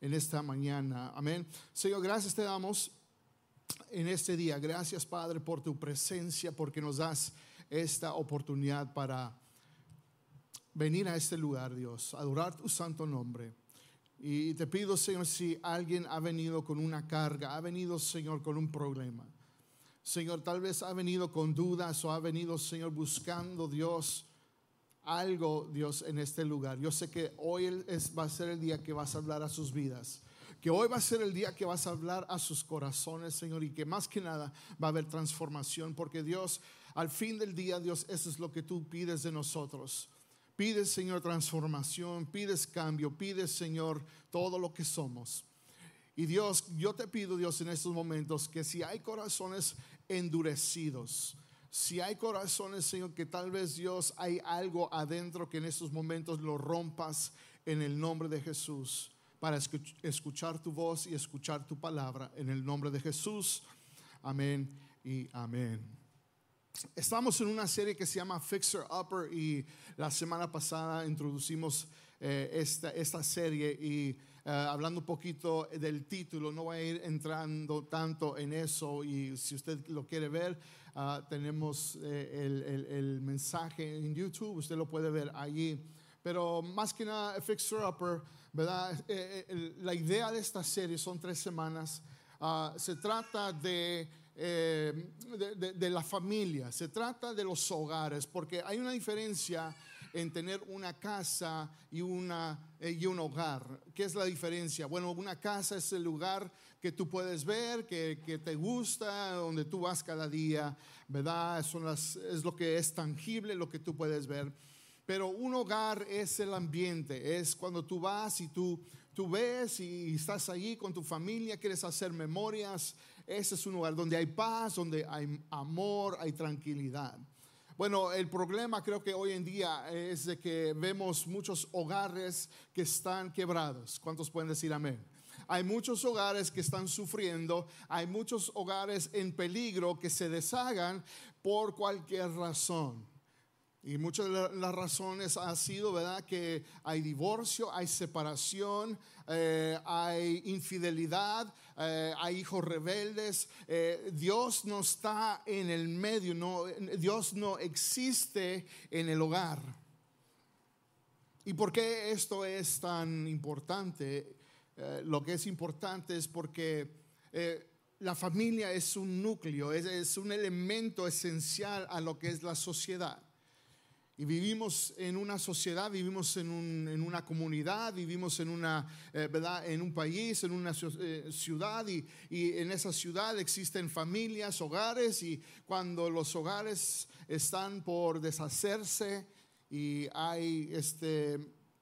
en esta mañana. Amén. Señor, gracias te damos en este día. Gracias, Padre, por tu presencia, porque nos das esta oportunidad para venir a este lugar, Dios, adorar tu santo nombre. Y te pido, Señor, si alguien ha venido con una carga, ha venido, Señor, con un problema. Señor, tal vez ha venido con dudas o ha venido, Señor, buscando, Dios, algo, Dios, en este lugar. Yo sé que hoy es, va a ser el día que vas a hablar a sus vidas. Que hoy va a ser el día que vas a hablar a sus corazones, Señor, y que más que nada va a haber transformación, porque Dios, al fin del día, Dios, eso es lo que tú pides de nosotros. Pides, Señor, transformación, pides cambio, pides, Señor, todo lo que somos. Y Dios, yo te pido, Dios, en estos momentos que si hay corazones endurecidos, si hay corazones, Señor, que tal vez Dios hay algo adentro que en estos momentos lo rompas en el nombre de Jesús para escuchar tu voz y escuchar tu palabra en el nombre de Jesús. Amén y amén. Estamos en una serie que se llama Fixer Upper y la semana pasada introducimos eh, esta, esta, serie y eh, hablando un poquito del título, no voy a ir entrando tanto en eso y si usted lo quiere ver, ah, tenemos eh, el, el, mensaje en YouTube, usted lo puede ver allí. Pero más que nada, Fixer Upper, ¿verdad? la idea de esta serie son tres semanas. Ah, se trata de eh, de, la familia, se trata de los hogares, porque hay una diferencia en tener una casa y, una, eh, y un hogar. ¿Qué es la diferencia? Bueno, una casa es el lugar que tú puedes ver, que, que te gusta, donde tú vas cada día, ¿verdad? Son las, es lo que es tangible, lo que tú puedes ver. Pero un hogar es el ambiente, es cuando tú vas y tú, tú ves y estás allí con tu familia, quieres hacer memorias, ese es un lugar donde hay paz, donde hay amor, hay tranquilidad. Bueno, el problema creo que hoy en día es de que vemos muchos hogares que están quebrados. ¿Cuántos pueden decir amén? Hay muchos hogares que están sufriendo, hay muchos hogares en peligro que se deshagan por cualquier razón. Y muchas de las razones ha sido, ¿verdad? Que hay divorcio, hay separación, eh, hay infidelidad, eh, hay hijos rebeldes. Eh, Dios no está en el medio, Dios no existe en el hogar. ¿Y por qué esto es tan importante? lo que es importante es porque la familia es un núcleo, es un elemento esencial a lo que es la sociedad. Y vivimos en una sociedad, vivimos en, una comunidad, vivimos en, una, eh, ¿verdad? en un país, en una eh, ciudad y, en esa ciudad existen familias, hogares y cuando los hogares están por deshacerse y hay, este,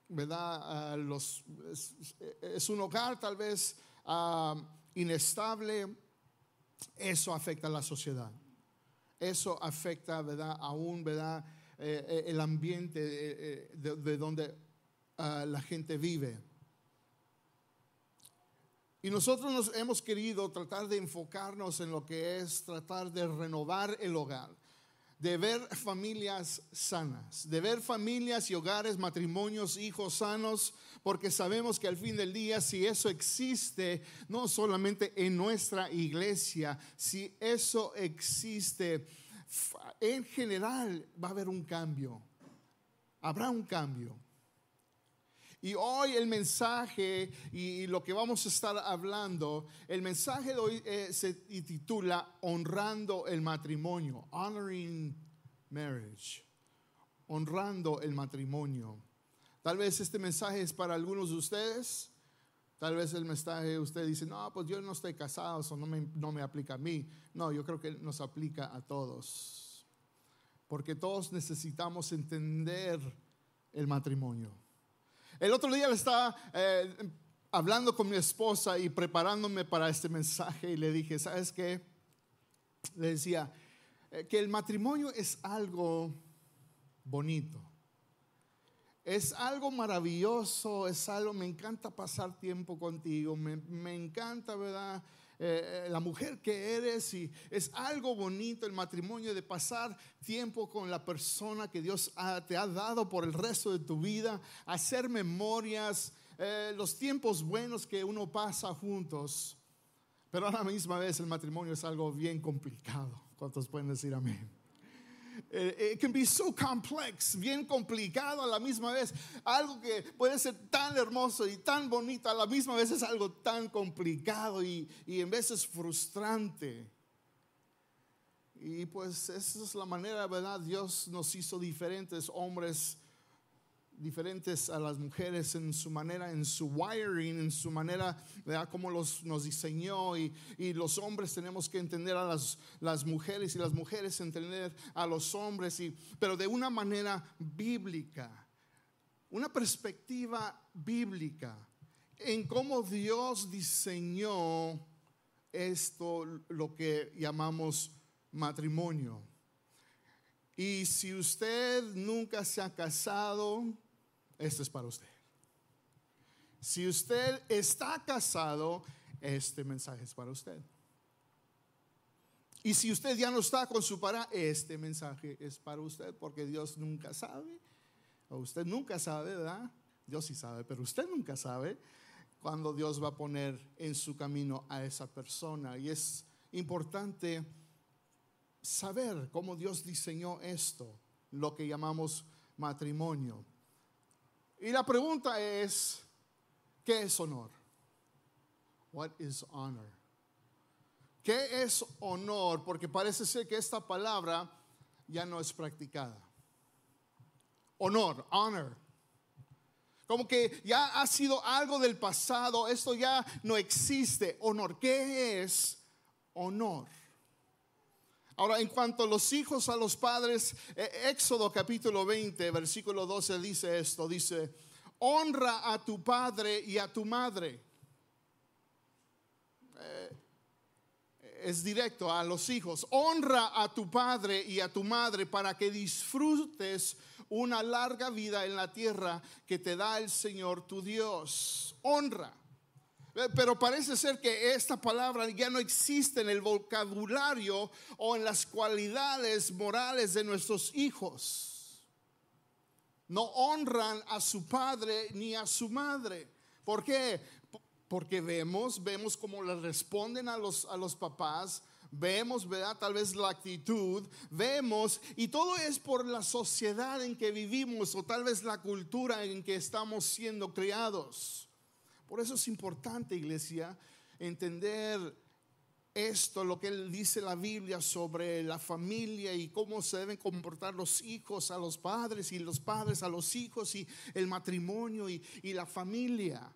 ¿verdad? los, es, un hogar tal vez ah, inestable, eso afecta a la sociedad. Eso afecta, ¿verdad? Aún, ¿verdad? Eh, eh, el ambiente eh, de, donde ah, la gente vive. Y nosotros nos hemos querido tratar de enfocarnos en lo que es tratar de renovar el hogar, de ver familias sanas, de ver familias y hogares, matrimonios, hijos sanos, porque sabemos que al fin del día, si eso existe, no solamente en nuestra iglesia, si eso existe, en general va a haber un cambio. Habrá un cambio. Y hoy el mensaje y lo que vamos a estar hablando, el mensaje de hoy eh, se titula Honrando el matrimonio, Honoring Marriage, honrando el matrimonio. Tal vez este mensaje es para algunos de ustedes, Tal vez el mensaje usted dice, no, pues yo no estoy casado, eso no me, no me aplica a mí. No, yo creo que nos aplica a todos. Porque todos necesitamos entender el matrimonio. El otro día le estaba eh, hablando con mi esposa y preparándome para este mensaje y le dije, ¿sabes qué? Le decía eh, que el matrimonio es algo bonito. Es algo maravilloso, es algo, me encanta pasar tiempo contigo, me, encanta, ¿verdad? Eh, eh, la mujer que eres y es algo bonito el matrimonio de pasar tiempo con la persona que Dios te ha dado por el resto de tu vida, hacer memorias, eh, los tiempos buenos que uno pasa juntos, pero a la misma vez el matrimonio es algo bien complicado. ¿Cuántos pueden decir amén? Eh, it can be so complex, bien complicado a la misma vez. Algo que puede ser tan hermoso y tan bonito, a la misma vez es algo tan complicado y, y en veces frustrante. Y pues esa es la manera, ¿verdad? Dios nos hizo diferentes hombres diferentes a las mujeres en su manera, en su wiring, en su manera, ¿verdad? Cómo los, nos diseñó y, y, los hombres tenemos que entender a las, las, mujeres y las mujeres entender a los hombres, y, pero de una manera bíblica, una perspectiva bíblica en cómo Dios diseñó esto, lo que llamamos matrimonio. Y si usted nunca se ha casado, esto es para usted. Si usted está casado, este mensaje es para usted. Y si usted ya no está con su pareja, este mensaje es para usted, porque Dios nunca sabe, o usted nunca sabe, ¿verdad? Dios sí sabe, pero usted nunca sabe cuando Dios va a poner en su camino a esa persona. Y es importante saber cómo Dios diseñó esto, lo que llamamos matrimonio. Y la pregunta es, ¿qué es honor? What is honor? ¿Qué es honor? Porque parece ser que esta palabra ya no es practicada. Honor, honor. Como que ya ha sido algo del pasado, esto ya no existe. Honor, ¿qué es honor? Ahora, en cuanto a los hijos a los padres, eh, Éxodo capítulo 20, versículo 12 dice esto, dice, honra a tu padre y a tu madre. Eh, es directo a los hijos, honra a tu padre y a tu madre para que disfrutes una larga vida en la tierra que te da el Señor tu Dios. Honra. Eh, pero parece ser que esta palabra ya no existe en el vocabulario o en las cualidades morales de nuestros hijos. No honran a su padre ni a su madre. ¿Por qué? Porque vemos, vemos cómo le responden a los, a los papás, vemos, ¿verdad? Tal vez la actitud, vemos, y todo es por la sociedad en que vivimos o tal vez la cultura en que estamos siendo criados. Por eso es importante, iglesia, entender esto, lo que dice la Biblia sobre la familia y cómo se deben comportar los hijos a los padres y los padres a los hijos y el matrimonio y, la familia.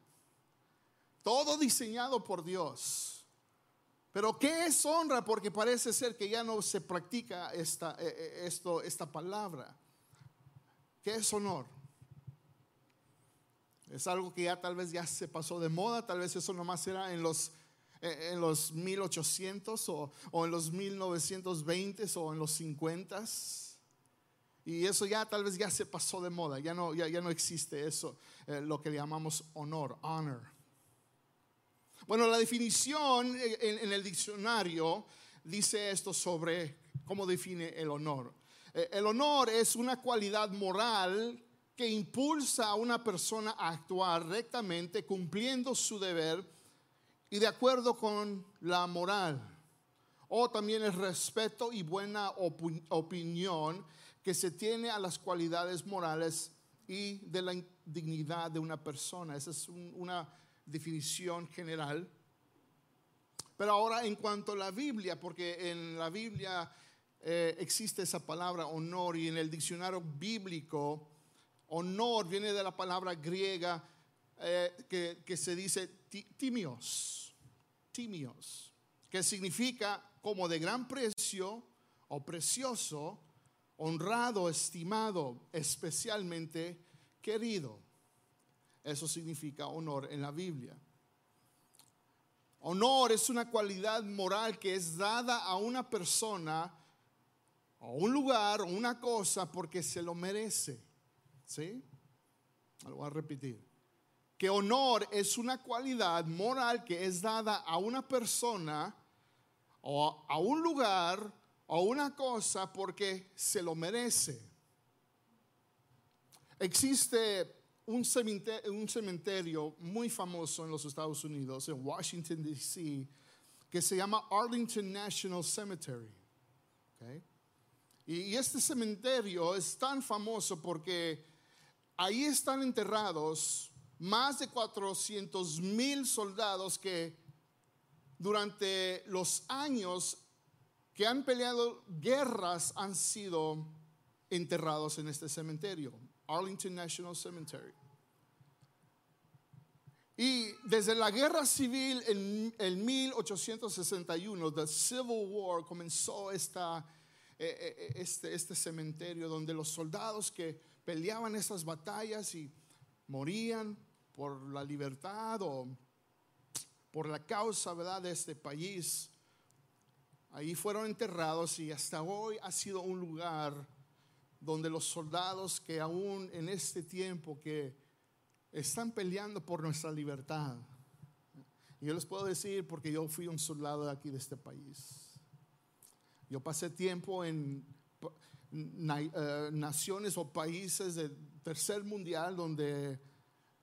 Todo diseñado por Dios. Pero ¿qué es honra? Porque parece ser que ya no se practica esta, eh, eh, esto, esta palabra. ¿Qué es honor? Es algo que ya tal vez ya se pasó de moda, tal vez eso nomás era en los, en los 1800 o, o en los 1920 o en los 50 y eso ya tal vez ya se pasó de moda, ya no, ya, ya no existe eso, eh, lo que llamamos honor, honor. Bueno, la definición en, en, el diccionario dice esto sobre cómo define el honor. Eh, el honor es una cualidad moral que impulsa a una persona a actuar rectamente, cumpliendo su deber y de acuerdo con la moral. O también el respeto y buena opinión que se tiene a las cualidades morales y de la dignidad de una persona. Esa es una definición general. Pero ahora en cuanto a la Biblia, porque en la Biblia eh, existe esa palabra honor y en el diccionario bíblico Honor viene de la palabra griega eh, que, se dice timios, timios, que significa como de gran precio o precioso, honrado, estimado, especialmente querido. Eso significa honor en la Biblia. Honor es una cualidad moral que es dada a una persona o un lugar o una cosa porque se lo merece. ¿Sí? Lo voy a repetir. Que honor es una cualidad moral que es dada a una persona o a un lugar o una cosa porque se lo merece. Existe un cementerio, muy famoso en los Estados Unidos, en Washington, D.C., que se llama Arlington National Cemetery. Okay? Y este cementerio es tan famoso porque ahí están enterrados más de 400 mil soldados que durante los años que han peleado guerras han sido enterrados en este cementerio, Arlington National Cemetery. Y desde la guerra civil en, en 1861, the Civil War, comenzó esta, eh, eh, eh, este, este cementerio donde los soldados que peleaban estas batallas y morían por la libertad o por la causa ¿verdad? de este país, ahí fueron enterrados y hasta hoy ha sido un lugar donde los soldados que aún en este tiempo que están peleando por nuestra libertad, y yo les puedo decir porque yo fui un soldado de aquí de este país. Yo pasé tiempo en naciones o países del tercer mundial donde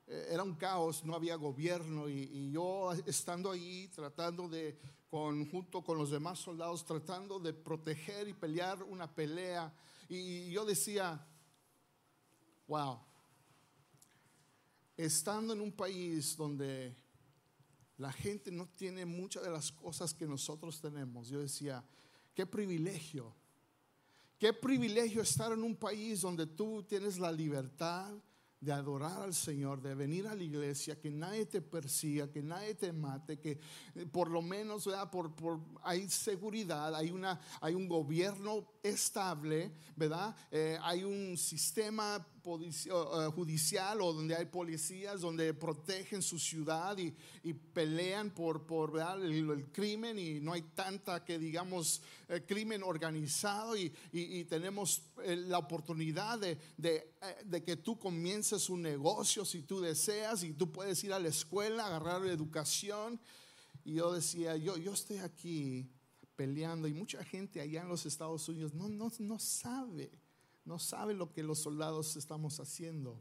eh, era un caos, no había gobierno y, yo estando ahí tratando de, junto con los demás soldados, tratando de proteger y pelear una pelea. Y, yo decía, wow, estando en un país donde la gente no tiene muchas de las cosas que nosotros tenemos, yo decía, qué privilegio, qué privilegio estar en un país donde tú tienes la libertad, de adorar al Señor, de venir a la iglesia, que nadie te persiga, que nadie te mate, que eh, por lo menos Por, por, hay seguridad, hay, una, hay un gobierno estable, ¿verdad? Eh, hay un sistema judicial o donde hay policías donde protegen su ciudad y, pelean por, por el, crimen y no hay tanta que digamos eh, crimen organizado y, tenemos eh, la oportunidad de, de, que tú comiences un negocio si tú deseas y tú puedes ir a la escuela, agarrar educación. Y yo decía, yo, yo estoy aquí peleando y mucha gente allá en los Estados Unidos no, no, no sabe no sabe lo que los soldados estamos haciendo.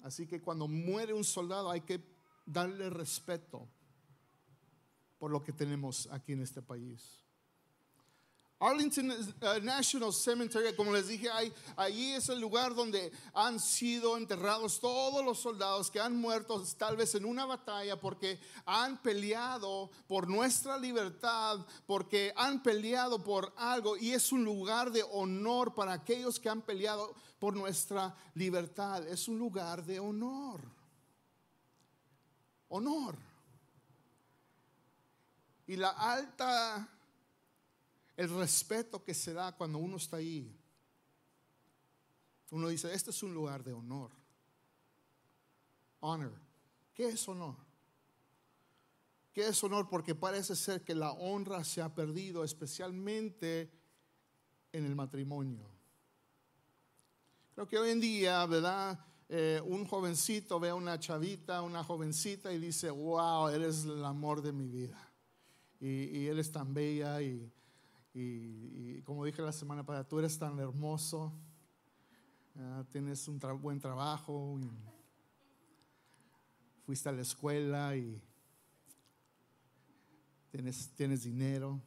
Así que cuando muere un soldado hay que darle respeto por lo que tenemos aquí en este país. Arlington uh, National Cemetery, como les dije, ahí, ahí es el lugar donde han sido enterrados todos los soldados que han muerto tal vez en una batalla porque han peleado por nuestra libertad, porque han peleado por algo y es un lugar de honor para aquellos que han peleado por nuestra libertad. Es un lugar de honor. Honor. Y la alta el respeto que se da cuando uno está ahí. Uno dice, este es un lugar de honor. Honor. ¿Qué es honor? ¿Qué es honor? Porque parece ser que la honra se ha perdido, especialmente en el matrimonio. Creo que hoy en día, ¿verdad? Eh, un jovencito ve a una chavita, una jovencita y dice, wow, eres el amor de mi vida. Y, y eres tan bella y, y, como dije la semana pasada, tú eres tan hermoso, tienes un buen trabajo, fuiste a la escuela y tienes, tienes dinero.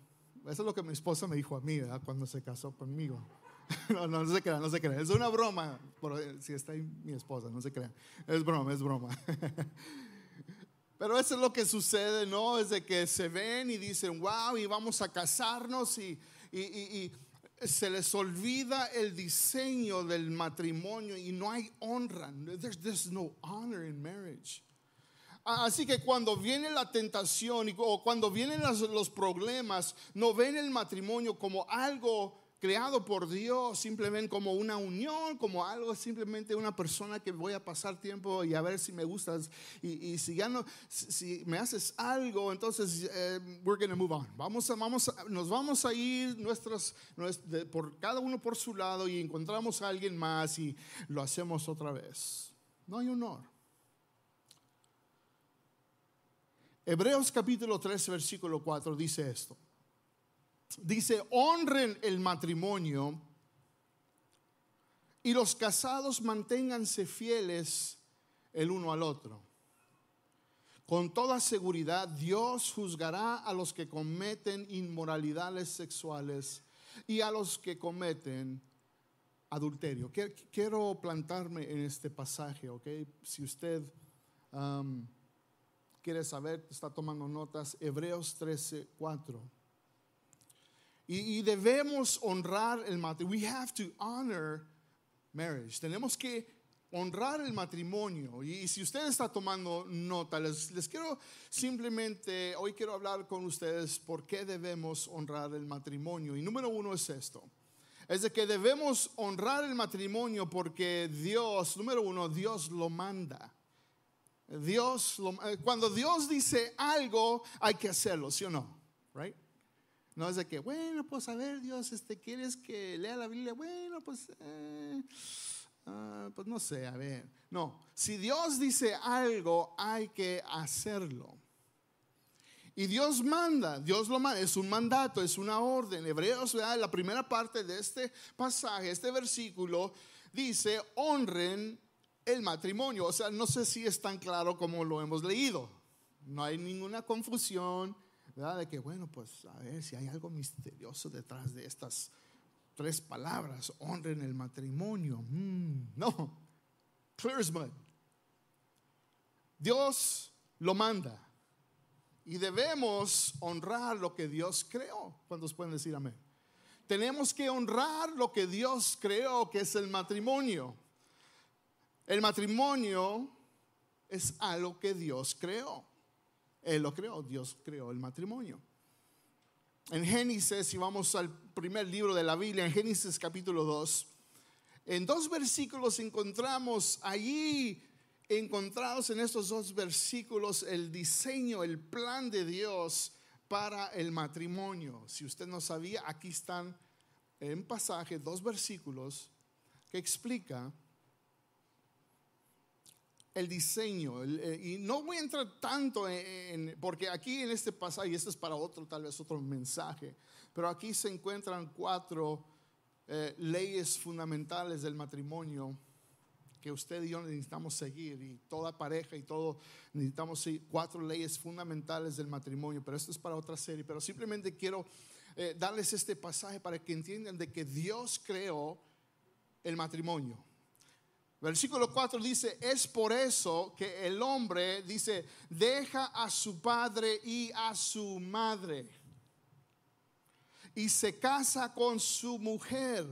Eso es lo que mi esposa me dijo a mí, Cuando se casó conmigo. no, no, no se crean, no se crean. Es una broma. si está ahí mi esposa, no se crean. Es broma, es broma. Pero eso es lo que sucede, ¿no? Es de que se ven y dicen, wow, y vamos a casarnos y, y, se les olvida el diseño del matrimonio y no hay honra. There's, there's no honor in marriage. Así que cuando viene la tentación o cuando vienen los problemas, no ven el matrimonio como algo creado por Dios simplemente como una unión, como algo simplemente una persona que voy a pasar tiempo y a ver si me gustas y, si ya no, si, me haces algo, entonces eh, we're gonna move on. Vamos a, vamos nos vamos a ir nuestros, por cada uno por su lado y encontramos a alguien más y lo hacemos otra vez. No hay honor. Hebreos capítulo 13, versículo 4 dice esto dice, honren el matrimonio y los casados manténganse fieles el uno al otro. Con toda seguridad, Dios juzgará a los que cometen inmoralidades sexuales y a los que cometen adulterio. Quiero plantarme en este pasaje, ¿ok? Si usted um, quiere saber, está tomando notas, Hebreos 13, 4. Y, y debemos honrar el matrimonio. We have to honor marriage. Tenemos que honrar el matrimonio. Y, si usted está tomando nota, les, les, quiero simplemente, hoy quiero hablar con ustedes por qué debemos honrar el matrimonio. Y número uno es esto. Es de que debemos honrar el matrimonio porque Dios, número uno, Dios lo manda. Dios, eh, cuando Dios dice algo, hay que hacerlo, ¿sí o no? Right? No es de que, bueno, pues a ver, Dios, este, ¿quieres que lea la Biblia? Bueno, pues, eh, ah, pues no sé, a ver. No, si Dios dice algo, hay que hacerlo. Y Dios manda, Dios lo manda, es un mandato, es una orden. Hebreos, la primera parte de este pasaje, este versículo, dice, honren el matrimonio. O sea, no sé si es tan claro como lo hemos leído. No hay ninguna confusión de que, bueno, pues a ver si hay algo misterioso detrás de estas tres palabras, honren el matrimonio. Mm, no, clear as mud. Dios lo manda y debemos honrar lo que Dios creó. ¿Cuántos pueden decir amén? Tenemos que honrar lo que Dios creó, que es el matrimonio. El matrimonio es algo que Dios creó. Él lo creó, Dios creó el matrimonio. En Génesis, si vamos al primer libro de la Biblia, en Génesis capítulo 2, en dos versículos encontramos allí, encontrados en estos dos versículos, el diseño, el plan de Dios para el matrimonio. Si usted no sabía, aquí están en pasaje dos versículos que explica el diseño. Eh, y no voy a entrar tanto en, porque aquí en este pasaje, y este es para otro, tal vez otro mensaje, pero aquí se encuentran cuatro eh, leyes fundamentales del matrimonio que usted y yo necesitamos seguir, y toda pareja y todo necesitamos cuatro leyes fundamentales del matrimonio, pero esto es para otra serie, pero simplemente quiero eh, darles este pasaje para que entiendan de que Dios creó el matrimonio. Versículo 4 dice, es por eso que el hombre dice, deja a su padre y a su madre y se casa con su mujer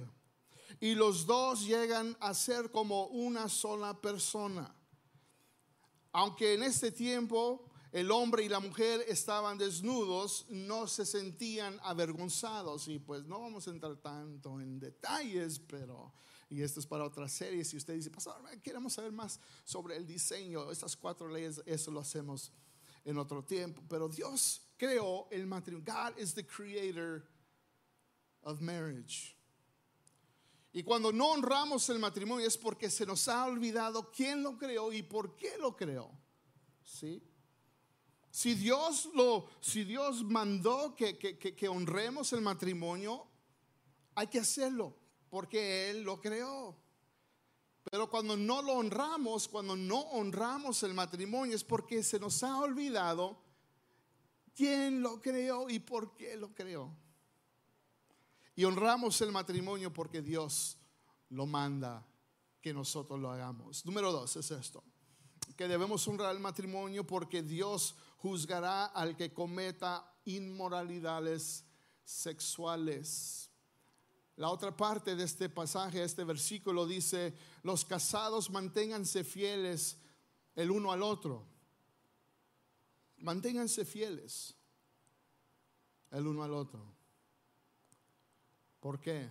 y los dos llegan a ser como una sola persona. Aunque en este tiempo el hombre y la mujer estaban desnudos, no se sentían avergonzados. Y pues no vamos a entrar tanto en detalles, pero y esto es para otra serie. Si usted dice, pastor, queremos saber más sobre el diseño, estas cuatro leyes, eso lo hacemos en otro tiempo. Pero Dios creó el matrimonio. God is the creator of marriage. Y cuando no honramos el matrimonio es porque se nos ha olvidado quién lo creó y por qué lo creó. ¿Sí? Si Dios lo, si Dios mandó que, que, que honremos el matrimonio, hay que hacerlo porque Él lo creó. Pero cuando no lo honramos, cuando no honramos el matrimonio, es porque se nos ha olvidado quién lo creó y por qué lo creó. Y honramos el matrimonio porque Dios lo manda que nosotros lo hagamos. Número dos es esto, que debemos honrar el matrimonio porque Dios juzgará al que cometa inmoralidades sexuales. La otra parte de este pasaje, este versículo dice, los casados manténganse fieles el uno al otro. Manténganse fieles el uno al otro. ¿Por qué?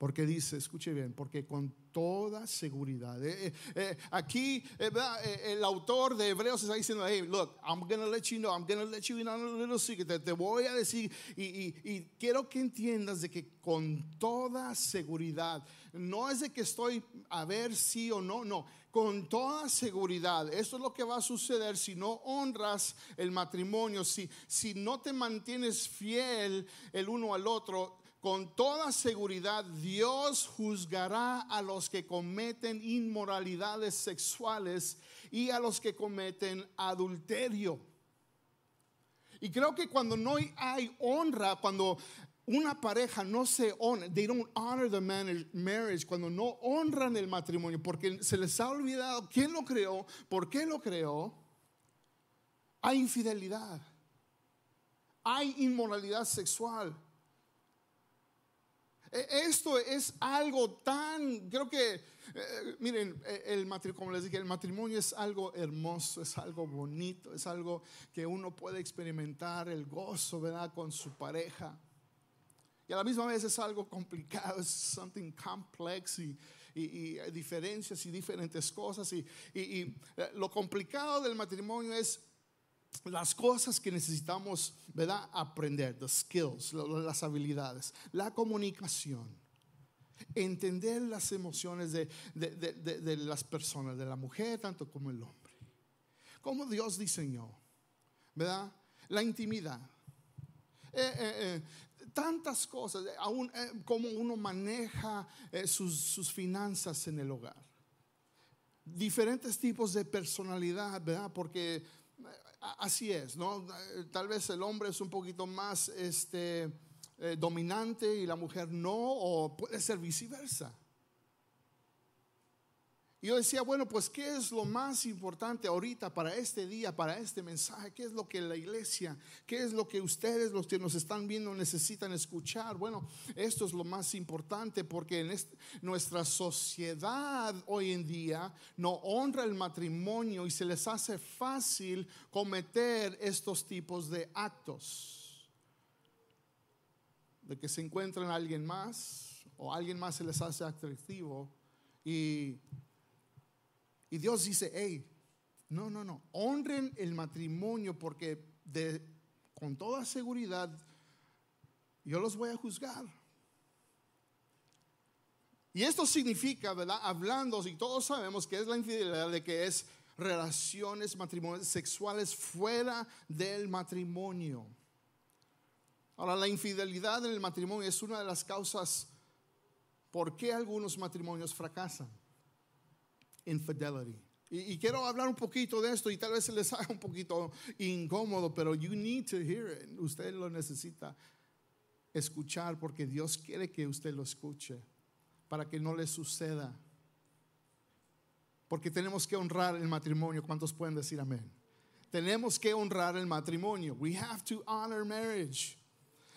Porque dice, escuche bien, porque con toda seguridad. Eh, eh, eh, aquí el autor de Hebreos está diciendo, hey, look, I'm going to let you know, I'm going to let you in on a little secret. Te, voy a decir, y, quiero que entiendas de que con toda seguridad, no es de que estoy a ver si o no, no, con toda seguridad, esto es lo que va a suceder si no honras el matrimonio, si, si no te mantienes fiel el uno al otro con toda seguridad Dios juzgará a los que cometen inmoralidades sexuales y a los que cometen adulterio. Y creo que cuando no hay honra, cuando una pareja no se honra, they don't honor the marriage, cuando no honran el matrimonio, porque se les ha olvidado quién lo creó, por qué lo creó, hay infidelidad, hay inmoralidad sexual. E, esto es algo tan, creo que, eh, miren, e, el matrimonio, como les dije, el matrimonio es algo hermoso, es algo bonito, es algo que uno puede experimentar el gozo, ¿verdad? Con su pareja. Y a la misma vez es algo complicado, es something complex y, y, diferencias y diferentes cosas. Y, y, eh, lo complicado del matrimonio es las cosas que necesitamos, ¿verdad? Aprender, the skills, las habilidades, la comunicación, entender las emociones de, de, las personas, de la mujer tanto como el hombre. Como Dios diseñó, ¿verdad? La intimidad. Eh, eh, eh, tantas cosas, aún cómo uno maneja sus, sus finanzas en el hogar. Diferentes tipos de personalidad, ¿verdad? Porque así es, ¿no? Tal vez el hombre es un poquito más este, eh, dominante y la mujer no, o puede ser viceversa. Y yo decía, bueno, pues ¿qué es lo más importante ahorita para este día, para este mensaje? ¿Qué es lo que la iglesia, qué es lo que ustedes, los que nos están viendo, necesitan escuchar? Bueno, esto es lo más importante porque nuestra sociedad hoy en día no honra el matrimonio y se les hace fácil cometer estos tipos de actos. De que se encuentran a alguien más o alguien más se les hace atractivo y y Dios dice, hey, no, no, no, honren el matrimonio porque con toda seguridad yo los voy a juzgar. Y esto significa, ¿verdad? Hablando, y todos sabemos que es la infidelidad de que es relaciones matrimoniales sexuales fuera del matrimonio. Ahora, la infidelidad en el matrimonio es una de las causas por qué algunos matrimonios fracasan infidelity. Y, quiero hablar un poquito de esto y tal vez se les haga un poquito incómodo, pero you need to hear it. Usted lo necesita escuchar porque Dios quiere que usted lo escuche para que no le suceda. Porque tenemos que honrar el matrimonio. ¿Cuántos pueden decir amén? Tenemos que honrar el matrimonio. We have to honor marriage.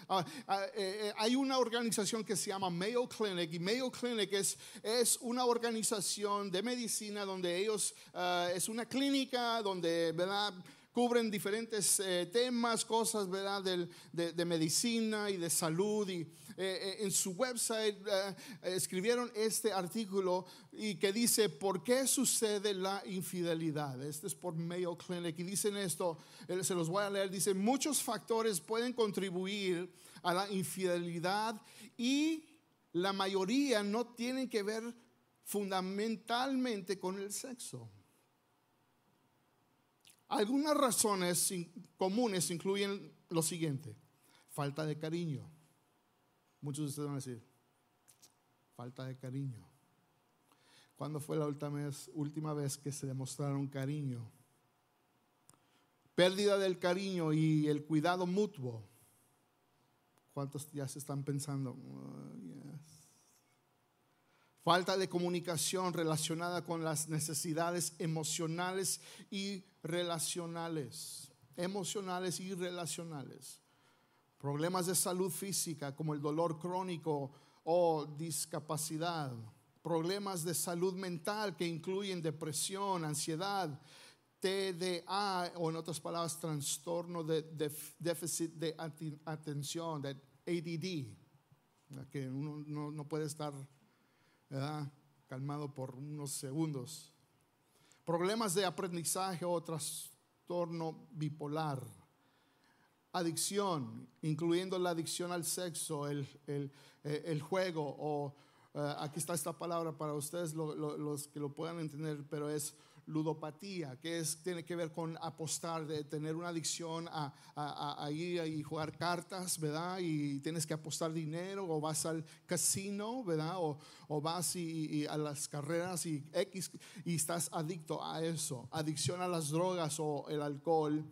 Ah, ah, eh, eh, hay una organización que se llama Mayo Clinic y Mayo Clinic es, es una organización de medicina donde ellos, ah, es una clínica donde, ¿verdad? cubren diferentes eh, temas, cosas, ¿verdad? De, medicina y de salud. Y en su website escribieron este artículo y que dice, ¿por qué sucede la infidelidad? Este es por Mayo Clinic. Y dicen esto, se los voy a leer, dice, muchos factores pueden contribuir a la infidelidad y la mayoría no tienen que ver fundamentalmente con el sexo. Algunas razones comunes incluyen lo siguiente, falta de cariño. Muchos de ustedes van a decir, falta de cariño. ¿Cuándo fue la última vez, que se demostraron cariño? Pérdida del cariño y el cuidado mutuo ¿Cuántos ya se están pensando? Oh, Falta de comunicación relacionada con las necesidades emocionales y relacionales. Emocionales y relacionales. Problemas de salud física como el dolor crónico o discapacidad. Problemas de salud mental que incluyen depresión, ansiedad, TDA, o en otras palabras, trastorno de, déficit de atención, de ADD, que uno no, puede estar calmado por unos segundos. Problemas de aprendizaje o trastorno bipolar. Adicción, incluyendo la adicción al sexo, el, el, juego o... Eh, aquí está esta palabra para ustedes, los que lo puedan entender, pero es ludopatía, que es, tiene que ver con apostar, de tener una adicción a, ir y jugar cartas, ¿verdad? Y tienes que apostar dinero, o vas al casino, ¿verdad? O, vas y, a las carreras y X, y estás adicto a eso. Adicción a las drogas o el alcohol.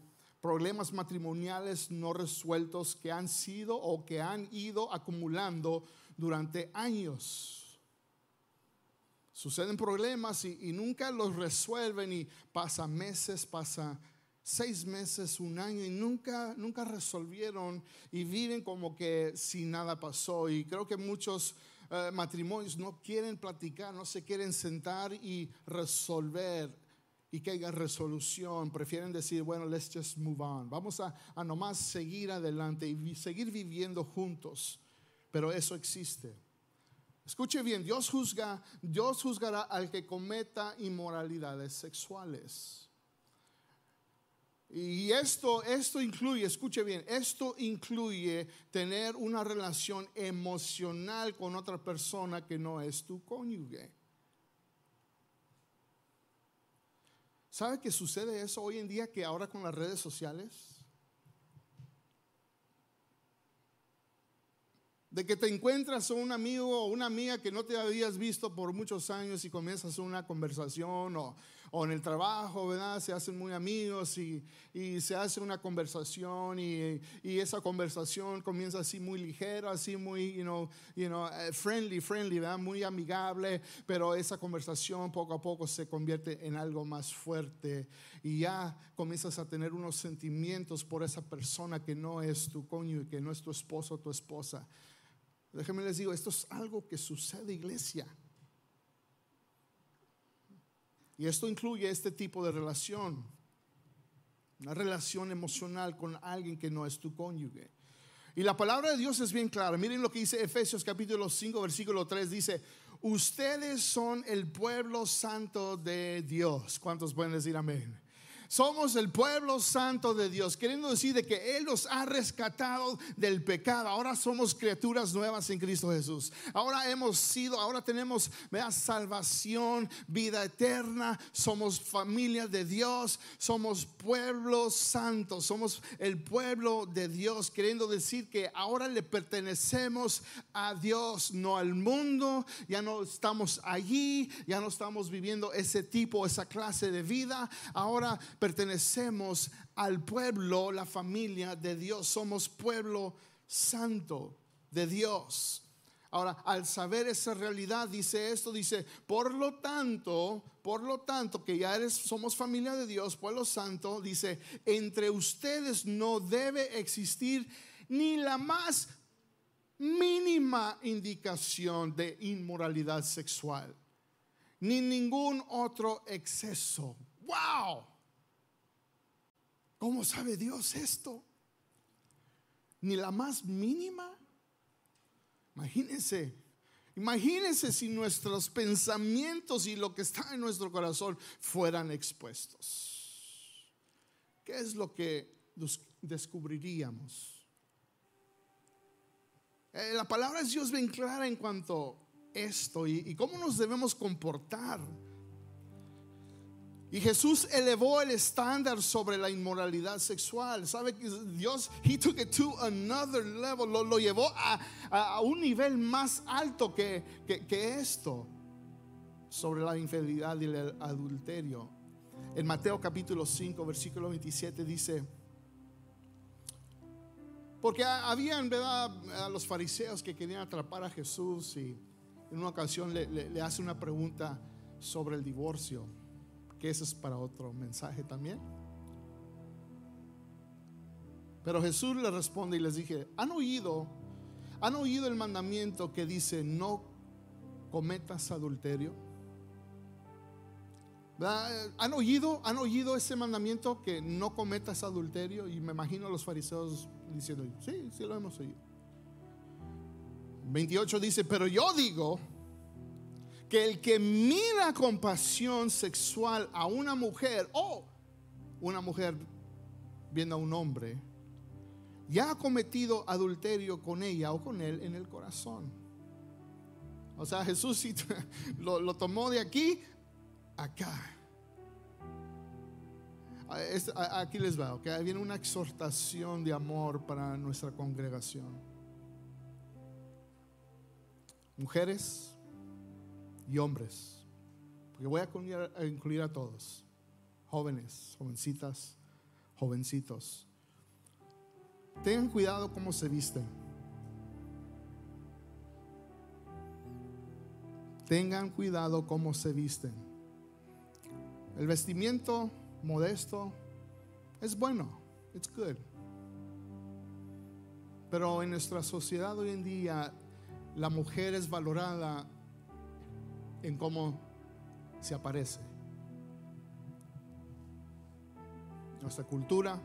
Problemas matrimoniales no resueltos que han sido o que han ido acumulando durante años Suceden problemas y, nunca los resuelven y pasa meses, pasa seis meses, un año y nunca, nunca resolvieron y viven como que si nada pasó. Y creo que muchos eh, matrimonios no quieren platicar, no se quieren sentar y resolver y que haya resolución. Prefieren decir, bueno, let's just move on. Vamos a, a nomás seguir adelante y seguir viviendo juntos. Pero eso existe. Escuche bien, Dios juzga, Dios juzgará al que cometa inmoralidades sexuales. Y esto, esto incluye, escuche bien, esto incluye tener una relación emocional con otra persona que no es tu cónyuge. ¿Sabe que sucede eso hoy en día que ahora con las redes sociales? de que te encuentras a un amigo o una amiga que no te habías visto por muchos años y comienzas una conversación o, en el trabajo, ¿verdad? Se hacen muy amigos y, se hace una conversación y, esa conversación comienza así muy ligera, así muy, you know, you know, eh, friendly, friendly, ¿verdad? Muy amigable, pero esa conversación poco a poco se convierte en algo más fuerte y ya comienzas a tener unos sentimientos por esa persona que no es tu cónyuge, que no es tu esposo o tu esposa. Déjenme les digo, esto es algo que sucede, iglesia. Y esto incluye este tipo de relación, una relación emocional con alguien que no es tu cónyuge. Y la palabra de Dios es bien clara. Miren lo que dice Efesios capítulo 5, versículo 3. Dice, ustedes son el pueblo santo de Dios. ¿Cuántos pueden decir amén? Somos el pueblo santo de Dios, queriendo decir de que Él nos ha rescatado del pecado. Ahora somos criaturas nuevas en Cristo Jesús. Ahora hemos sido, ahora tenemos salvación, vida eterna. Somos familia de Dios, somos pueblo santo, somos el pueblo de Dios, queriendo decir que ahora le pertenecemos a Dios, no al mundo. Ya no estamos allí, ya no estamos viviendo ese tipo, esa clase de vida. Ahora pertenecemos al pueblo, la familia de Dios. Somos pueblo santo de Dios. Ahora, al saber esa realidad, dice esto, dice, por lo tanto, por lo tanto, que ya somos familia de Dios, pueblo santo, dice, entre ustedes no debe existir ni la más mínima indicación de inmoralidad sexual, ni ningún otro exceso. ¡Wow! ¿Cómo sabe Dios esto? Ni la más mínima. Imagínense, imagínense si nuestros pensamientos y lo que está en nuestro corazón fueran expuestos. ¿Qué es lo que descubriríamos? Eh, la palabra de Dios bien clara en cuanto a esto y, y cómo nos debemos comportar y Jesús elevó el estándar sobre la inmoralidad sexual. ¿Sabe Dios, He took it to another level, lo, llevó a, un nivel más alto que, que, esto sobre la infidelidad y el adulterio. En Mateo capítulo 5, versículo 27 dice, porque habían, ¿verdad? A los fariseos que querían atrapar a Jesús y en una ocasión le hace una pregunta sobre el divorcio que eso es para otro mensaje también. Pero Jesús le responde y les dije, ¿han oído? ¿Han oído el mandamiento que dice no cometas adulterio? ¿Han oído, ¿Han oído ese mandamiento que no cometas adulterio? Y me imagino a los fariseos diciendo, sí, sí lo hemos oído. 28 dice, pero yo digo, que el que mira con pasión sexual a una mujer o una mujer viendo a un hombre, ya ha cometido adulterio con ella o con él en el corazón. O sea, Jesús lo, tomó de aquí acá. Aquí les va, ok. Viene una exhortación de amor para nuestra congregación. Mujeres y hombres. Porque voy a incluir a todos. Jóvenes, jovencitas, jovencitos. Tengan cuidado cómo se visten. Tengan cuidado cómo se visten. El vestimiento modesto es bueno, it's good. Pero en nuestra sociedad hoy en día la mujer es valorada en cómo se aparece. Nuestra cultura,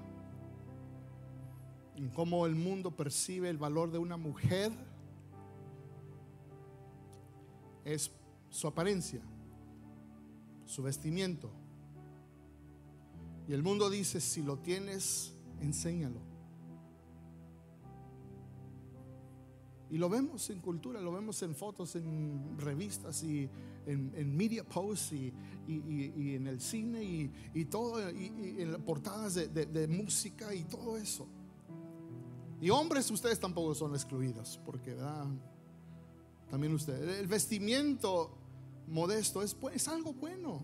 en cómo el mundo percibe el valor de una mujer, es su apariencia, su vestimiento. Y el mundo dice, si lo tienes, enséñalo. Y lo vemos en cultura, lo vemos en fotos, en revistas y en, media posts y, en el cine y, todo, y, en portadas de, de música y todo eso. Y hombres, ustedes tampoco son excluidos, porque también ustedes. El vestimiento modesto es, es algo bueno.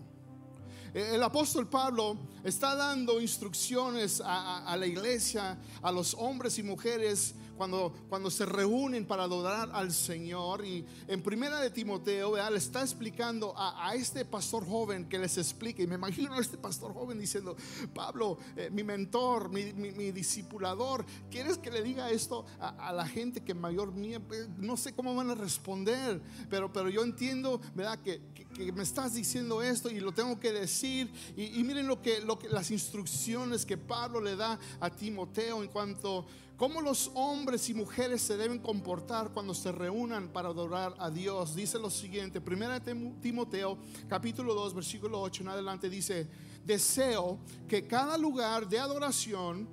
El apóstol Pablo está dando instrucciones a, la iglesia, a los hombres y mujeres cuando, cuando se reúnen para adorar al Señor. Y en primera de Timoteo, le está explicando a, este pastor joven que les explique. Y me imagino a este pastor joven diciendo, Pablo, eh, mi mentor, mi, mi, discipulador, ¿quieres que le diga esto a, la gente que mayor mía? Pues, no sé cómo van a responder, pero, pero yo entiendo, ¿verdad? Que, que, me estás diciendo esto y lo tengo que decir. Y, y miren lo que, lo que, las instrucciones que Pablo le da a Timoteo en cuanto cómo los hombres y mujeres se deben comportar cuando se reúnan para adorar a Dios. Dice lo siguiente, primera Timoteo capítulo 2 versículo 8 en adelante dice, deseo que cada lugar de adoración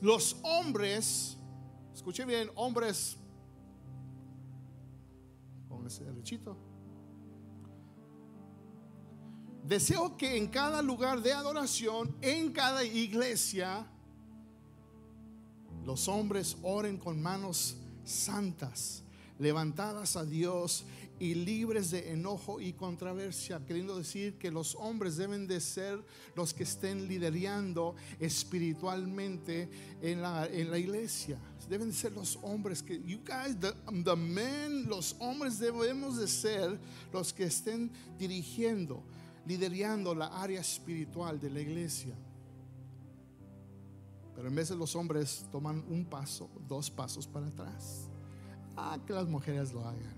los hombres, escuche bien, hombres, póngase derechito. Deseo que en cada lugar de adoración, en cada iglesia, los hombres oren con manos santas, levantadas a Dios y libres de enojo y controversia, queriendo decir que los hombres deben de ser los que estén liderando espiritualmente en la, en la iglesia. Deben ser los hombres que, you guys, the, men, los hombres debemos de ser los que estén dirigiendo, liderando la área espiritual de la iglesia. Pero en vez de los hombres toman un paso, dos pasos para atrás. Ah, que las mujeres lo hagan.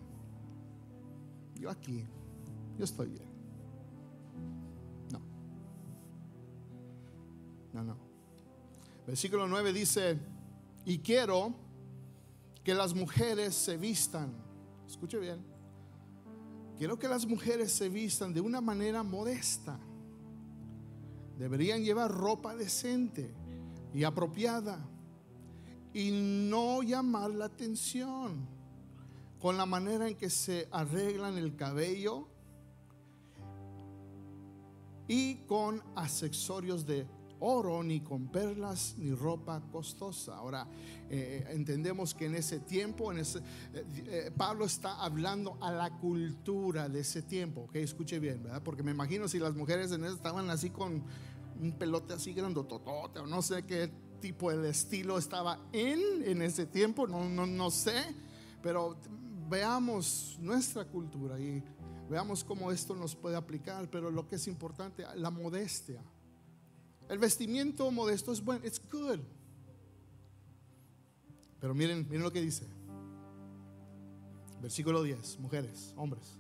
Yo aquí, yo estoy bien. No. No, no. Versículo 9 dice, y quiero que las mujeres se vistan. Escuche bien. Quiero que las mujeres se vistan de una manera modesta. Deberían llevar ropa decente y apropiada y no llamar la atención con la manera en que se arreglan el cabello y con accesorios de oro, ni con perlas, ni ropa costosa. Ahora, eh, entendemos que en ese tiempo, en ese, eh, eh, Pablo está hablando a la cultura de ese tiempo. Que escuche bien, ¿verdad? Porque me imagino si las mujeres en ese estaban así con un pelote así grandototote o no sé qué tipo de estilo estaba en en ese tiempo, no, no, no sé, pero veamos nuestra cultura y veamos cómo esto nos puede aplicar, pero lo que es importante, la modestia. El vestimiento modesto es bueno, it's good. Pero miren, miren lo que dice. Versículo 10, mujeres, hombres.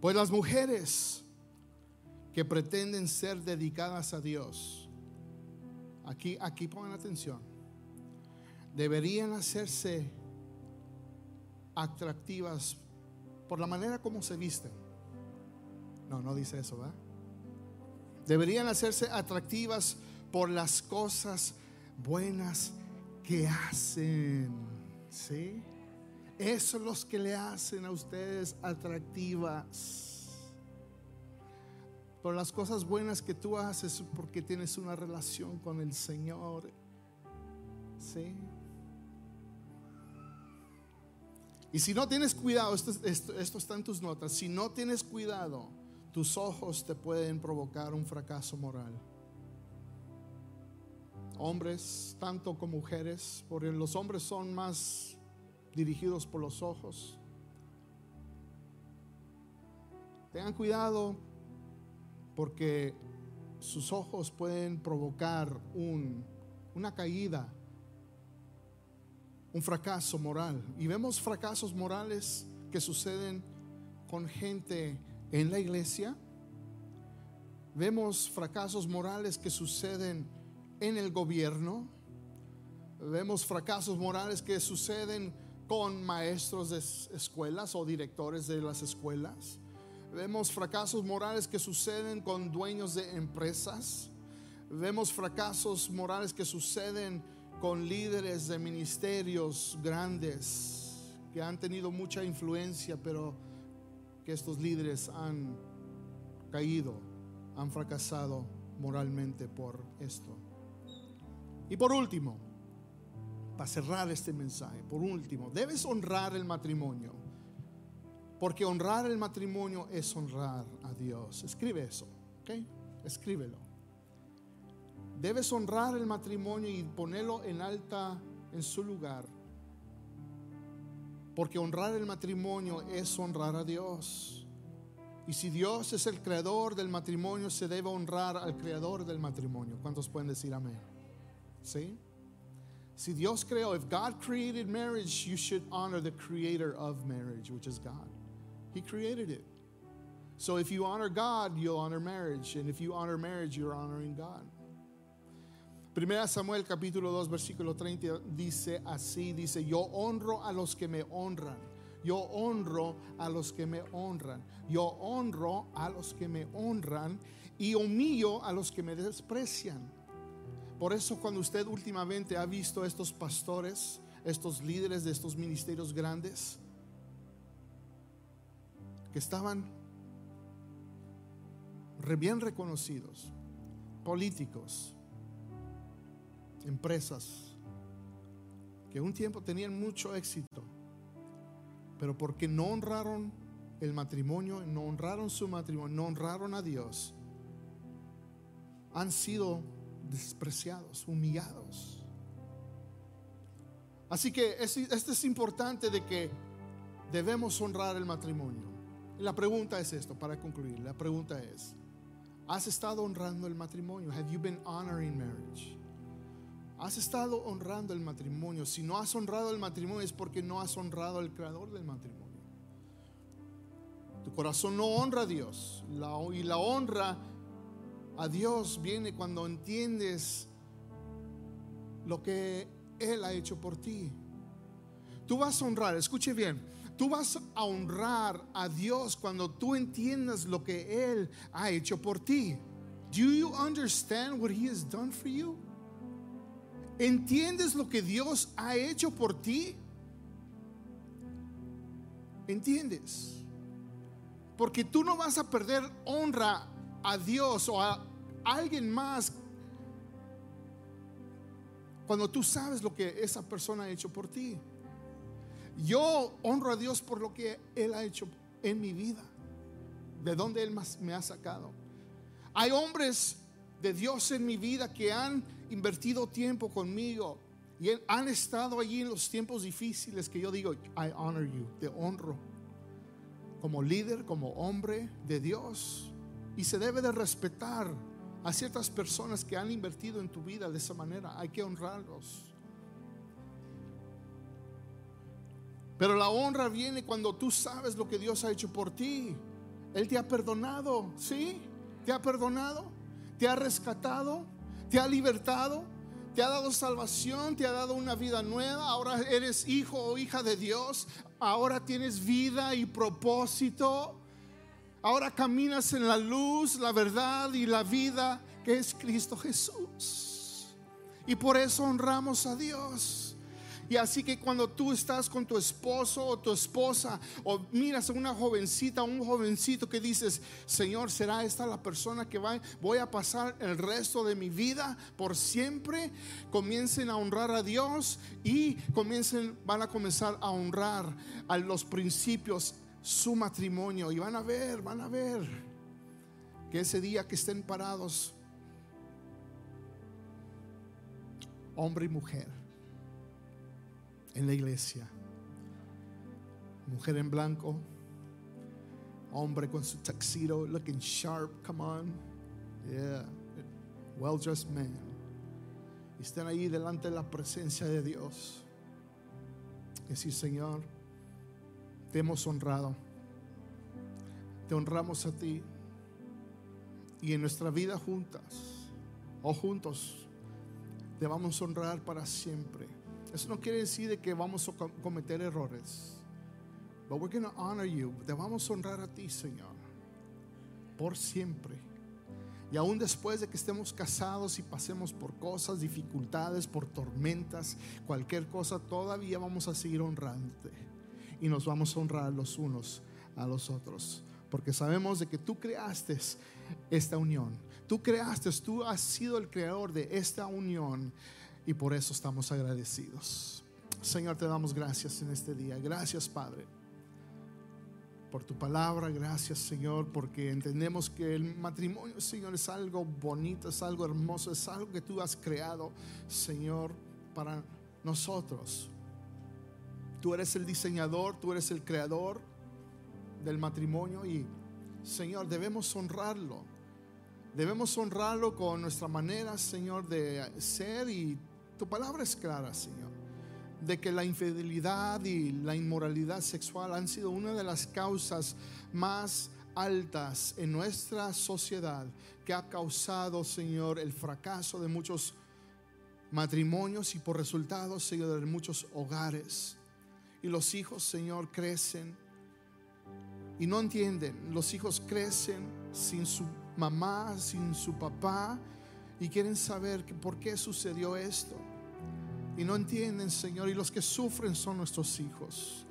Pues las mujeres que pretenden ser dedicadas a Dios, aquí, aquí pongan atención, deberían hacerse atractivas por la manera como se visten. No, no dice eso, ¿verdad? Deberían hacerse atractivas por las cosas buenas que hacen. ¿Sí? Eso es los que le hacen a ustedes atractivas Pero las cosas buenas que tú haces es porque tienes una relación con el Señor. Sí. Y si no tienes cuidado, esto, esto está en tus notas, si no tienes cuidado, tus ojos te pueden provocar un fracaso moral. Hombres, tanto como mujeres, porque los hombres son más dirigidos por los ojos. Tengan cuidado porque sus ojos pueden provocar un, una caída, un fracaso moral. Y vemos fracasos morales que suceden con gente en la iglesia. Vemos fracasos morales que suceden en el gobierno. Vemos fracasos morales que suceden con maestros de escuelas o directores de las escuelas. Vemos fracasos morales que suceden con dueños de empresas. Vemos fracasos morales que suceden con líderes de ministerios grandes que han tenido mucha influencia, pero que estos líderes han caído, han fracasado moralmente por esto. Y por último, para cerrar este mensaje, por último, debes honrar el matrimonio. Porque honrar el matrimonio es honrar a Dios. Escribe eso, ¿ok? Escríbelo. Debes honrar el matrimonio y ponerlo en alta en su lugar. Porque honrar el matrimonio es honrar a Dios. Y si Dios es el creador del matrimonio, se debe honrar al creador del matrimonio. ¿Cuántos pueden decir amén? ¿Sí? Si Dios creó, if God created marriage, you should honor the creator of marriage, which is God. He created it. So if you honor God, you'll honor marriage. And if you honor marriage, you're honoring God. Primera Samuel capítulo 2 versículo 30 dice así, dice, yo honro a los que me honran. Yo honro a los que me honran. Yo honro a los que me honran y humillo a los que me desprecian. Por eso cuando usted últimamente ha visto estos pastores, estos líderes de estos ministerios grandes, que estaban bien reconocidos, políticos, empresas, que un tiempo tenían mucho éxito, pero porque no honraron el matrimonio, no honraron su matrimonio, no honraron a Dios, han sido despreciados, humillados. Así que esto es importante de que debemos honrar el matrimonio. La pregunta es esto, para concluir, la pregunta es, ¿has estado honrando el matrimonio? Have you been honoring marriage? ¿Has estado honrando el matrimonio? Si no has honrado el matrimonio es porque no has honrado al creador del matrimonio. Tu corazón no honra a Dios y la honra a Dios viene cuando entiendes lo que Él ha hecho por ti. Tú vas a honrar, escuche bien, tú vas a honrar a Dios cuando tú entiendas lo que Él ha hecho por ti. Do you understand what He has done for you? ¿Entiendes lo que Dios ha hecho por ti? ¿Entiendes? Porque tú no vas a perder honra a Dios o a alguien más cuando tú sabes lo que esa persona ha hecho por ti. Yo honro a Dios por lo que Él ha hecho en mi vida, de donde Él me ha sacado. Hay hombres de Dios en mi vida que han invertido tiempo conmigo y han estado allí en los tiempos difíciles que yo digo, I honor you, te honro como líder, como hombre de Dios. Y se debe de respetar a ciertas personas que han invertido en tu vida de esa manera. Hay que honrarlos. Pero la honra viene cuando tú sabes lo que Dios ha hecho por ti. Él te ha perdonado, ¿sí? Te ha perdonado, te ha rescatado, te ha libertado, te ha dado salvación, te ha dado una vida nueva. Ahora eres hijo o hija de Dios. Ahora tienes vida y propósito. Ahora caminas en la luz, la verdad y la vida que es Cristo Jesús. Y por eso honramos a Dios. Y así que cuando tú estás con tu esposo o tu esposa o miras a una jovencita o un jovencito que dices, Señor, ¿será esta la persona que va, voy a pasar el resto de mi vida por siempre? Comiencen a honrar a Dios y comiencen, van a comenzar a honrar a los principios su matrimonio y van a ver, van a ver que ese día que estén parados, hombre y mujer, en la iglesia. Mujer en blanco, hombre con su tuxedo, looking sharp, come on. Yeah, well dressed man. Y estén ahí delante de la presencia de Dios. Decir, Señor, te hemos honrado. Te honramos a ti. Y en nuestra vida juntas o juntos, te vamos a honrar para siempre. Eso no quiere decir que vamos a cometer errores. But we're going honor you. Te vamos a honrar a ti, Señor, por siempre. Y aún después de que estemos casados y pasemos por cosas, dificultades, por tormentas, cualquier cosa, todavía vamos a seguir honrándote. Y nos vamos a honrar los unos a los otros. Porque sabemos de que tú creaste esta unión. Tú creaste, tú has sido el creador de esta unión y por eso estamos agradecidos. Señor, te damos gracias en este día. Gracias, Padre, por tu palabra. Gracias, Señor, porque entendemos que el matrimonio, Señor, es algo bonito, es algo hermoso, es algo que tú has creado, Señor, para nosotros. Tú eres el diseñador, tú eres el creador del matrimonio y, Señor, debemos honrarlo. Debemos honrarlo con nuestra manera, Señor, de ser y tu palabra es clara, Señor, de que la infidelidad y la inmoralidad sexual han sido una de las causas más altas en nuestra sociedad que ha causado, Señor, el fracaso de muchos matrimonios y por resultado, Señor, de muchos hogares. Y los hijos, Señor, crecen y no entienden. Los hijos crecen sin su mamá, sin su papá y quieren saber por qué sucedió esto. Y no entienden, Señor, y los que sufren son nuestros hijos.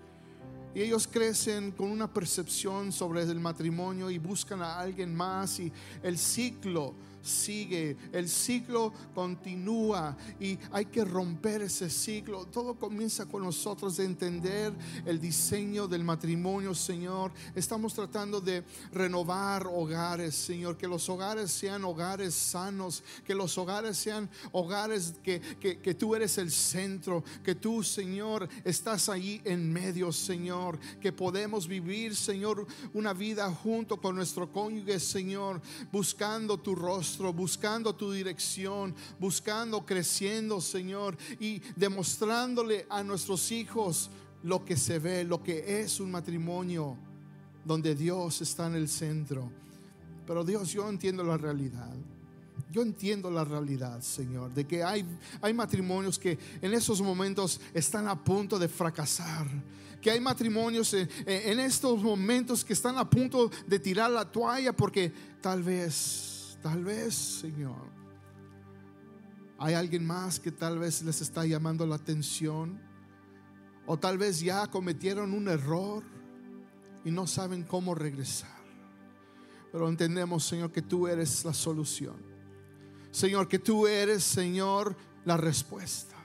Y ellos crecen con una percepción sobre el matrimonio y buscan a alguien más y el ciclo sigue, el ciclo continúa y hay que romper ese ciclo. Todo comienza con nosotros de entender el diseño del matrimonio, Señor. Estamos tratando de renovar hogares, Señor, que los hogares sean hogares sanos, que los hogares sean hogares que, que, tú eres el centro, que tú, Señor, estás ahí en medio, Señor, que podemos vivir, Señor, una vida junto con nuestro cónyuge, Señor, buscando tu rostro buscando tu dirección, buscando, creciendo, Señor, y demostrándole a nuestros hijos lo que se ve, lo que es un matrimonio donde Dios está en el centro. Pero Dios, yo entiendo la realidad. Yo entiendo la realidad, Señor, de que hay, hay matrimonios que en esos momentos están a punto de fracasar. Que hay matrimonios en, en estos momentos que están a punto de tirar la toalla porque tal vez Tal vez, Señor, hay alguien más que tal vez les está llamando la atención. O tal vez ya cometieron un error y no saben cómo regresar. Pero entendemos, Señor, que tú eres la solución. Señor, que tú eres, Señor, la respuesta.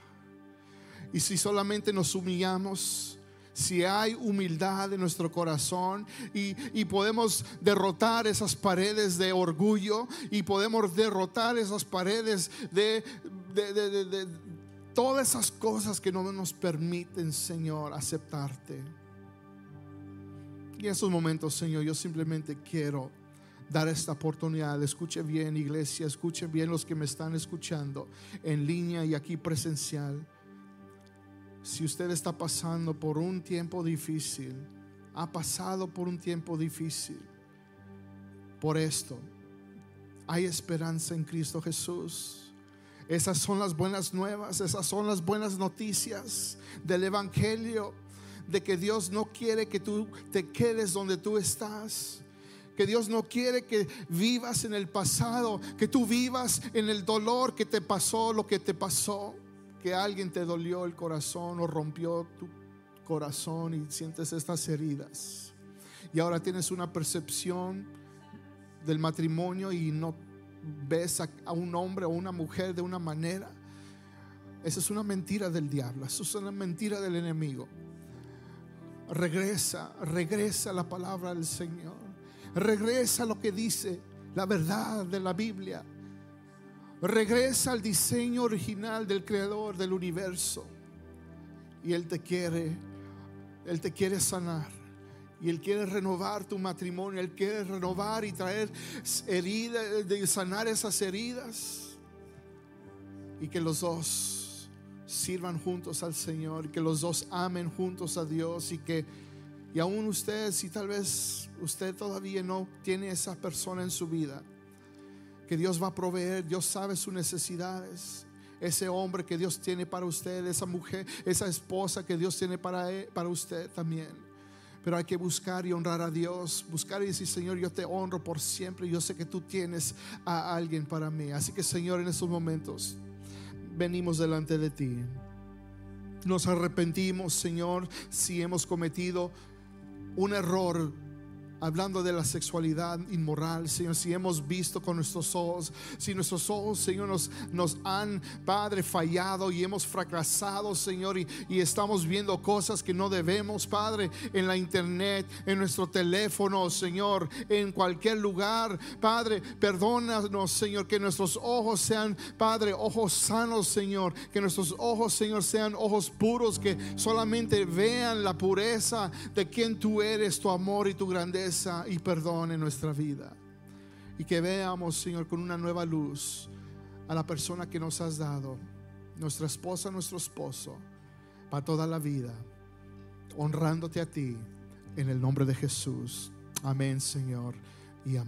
Y si solamente nos humillamos, si hay humildad en nuestro corazón y, podemos derrotar esas paredes de orgullo y podemos derrotar esas paredes de, de todas esas cosas que no nos permiten, Señor, aceptarte. Y en esos momentos, Señor, yo simplemente quiero dar esta oportunidad. Escuche bien, iglesia, escuchen bien los que me están escuchando en línea y aquí presencial si usted está pasando por un tiempo difícil, ha pasado por un tiempo difícil, por esto, hay esperanza en Cristo Jesús. Esas son las buenas nuevas, esas son las buenas noticias del Evangelio, de que Dios no quiere que tú te quedes donde tú estás que Dios no quiere que vivas en el pasado, que tú vivas en el dolor que te pasó, lo que te pasó alguien te dolió el corazón o rompió tu corazón y sientes estas heridas. Y ahora tienes una percepción del matrimonio y no ves a, un hombre o una mujer de una manera. Esa es una mentira del diablo, eso es una mentira del enemigo. Regresa, regresa la palabra del Señor. Regresa lo que dice la verdad de la Biblia. Regresa al diseño original del creador del universo. Y Él te quiere, Él te quiere sanar. Y Él quiere renovar tu matrimonio. Él quiere renovar y traer heridas, de sanar esas heridas. Y que los dos sirvan juntos al Señor. Y que los dos amen juntos a Dios. Y que, y aún usted, si tal vez usted todavía no tiene esa persona en su vida que Dios va a proveer, Dios sabe sus necesidades. Ese hombre que Dios tiene para usted, esa mujer, esa esposa que Dios tiene para, para usted también. Pero hay que buscar y honrar a Dios, buscar y decir, Señor, yo te honro por siempre. Yo sé que tú tienes a alguien para mí. Así que, Señor, en estos momentos venimos delante de ti. Nos arrepentimos, Señor, si hemos cometido un error hablando de la sexualidad inmoral, Señor, si hemos visto con nuestros ojos, si nuestros ojos, Señor, nos, nos han, Padre, fallado y hemos fracasado, Señor, y, y, estamos viendo cosas que no debemos, Padre, en la internet, en nuestro teléfono, Señor, en cualquier lugar, Padre, perdónanos, Señor, que nuestros ojos sean, Padre, ojos sanos, Señor, que nuestros ojos, Señor, sean ojos puros, que solamente vean la pureza de quien tú eres, tu amor y tu grandeza y perdón en nuestra vida. Y que veamos, Señor, con una nueva luz a la persona que nos has dado, nuestra esposa, nuestro esposo, para toda la vida, honrándote a ti en el nombre de Jesús. Amén, Señor, y amén.